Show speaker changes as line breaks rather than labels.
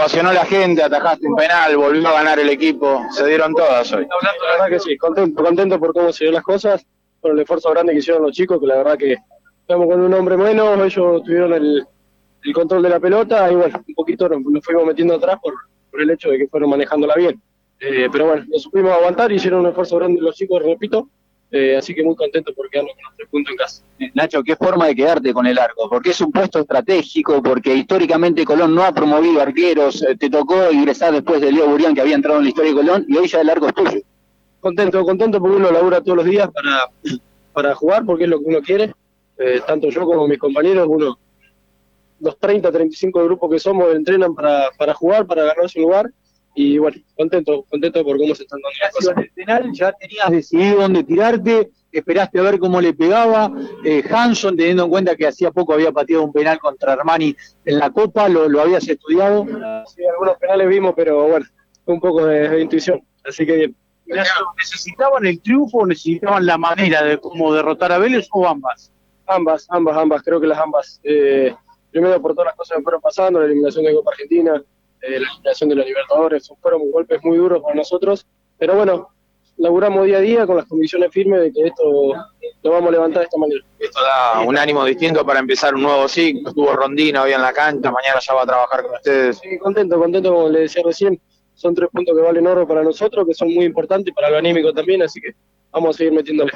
ovacionó la gente, atajaste un penal, volvió a ganar el equipo, se dieron todas hoy.
La verdad que sí, contento, contento por cómo se dio las cosas, por el esfuerzo grande que hicieron los chicos, que la verdad que estamos con un hombre menos, ellos tuvieron el, el control de la pelota y bueno, un poquito nos, nos fuimos metiendo atrás por, por el hecho de que fueron manejándola bien. Eh, pero bueno, nos supimos aguantar, hicieron un esfuerzo grande los chicos, repito, eh, así que muy contento por quedarnos con los tres puntos en casa.
Nacho, ¿qué forma de quedarte con el arco? Porque es un puesto estratégico, porque históricamente Colón no ha promovido arqueros, eh, te tocó ingresar después de Leo Burián, que había entrado en la historia de Colón, y hoy ya el arco es tuyo.
Contento, contento porque uno labura todos los días para, para jugar, porque es lo que uno quiere. Eh, tanto yo como mis compañeros, uno, los 30, 35 grupos que somos, entrenan para, para jugar, para ganarse un lugar. Y bueno, contento, contento por cómo se están dando las cosas.
En el penal ya tenías decidido dónde tirarte, esperaste a ver cómo le pegaba. Eh, Hanson, teniendo en cuenta que hacía poco había pateado un penal contra Armani en la Copa, lo, lo habías estudiado.
Sí, algunos penales vimos, pero bueno, un poco de, de intuición. Así que bien.
¿Necesitaban el triunfo o necesitaban la manera de cómo derrotar a Vélez o ambas?
Ambas, ambas, ambas, creo que las ambas. Eh, primero por todas las cosas que fueron pasando, la eliminación de Copa Argentina, eh, la eliminación de los Libertadores, fueron golpes muy duros para nosotros, pero bueno, laburamos día a día con las convicciones firmes de que esto lo vamos a levantar de esta manera.
Esto da un ánimo distinto para empezar un nuevo ciclo. Estuvo Rondina hoy en la cancha, mañana ya va a trabajar con ustedes.
Sí, contento, contento, como le decía recién, son tres puntos que valen oro para nosotros, que son muy importantes para lo anímico también, así que vamos a seguir metiéndole.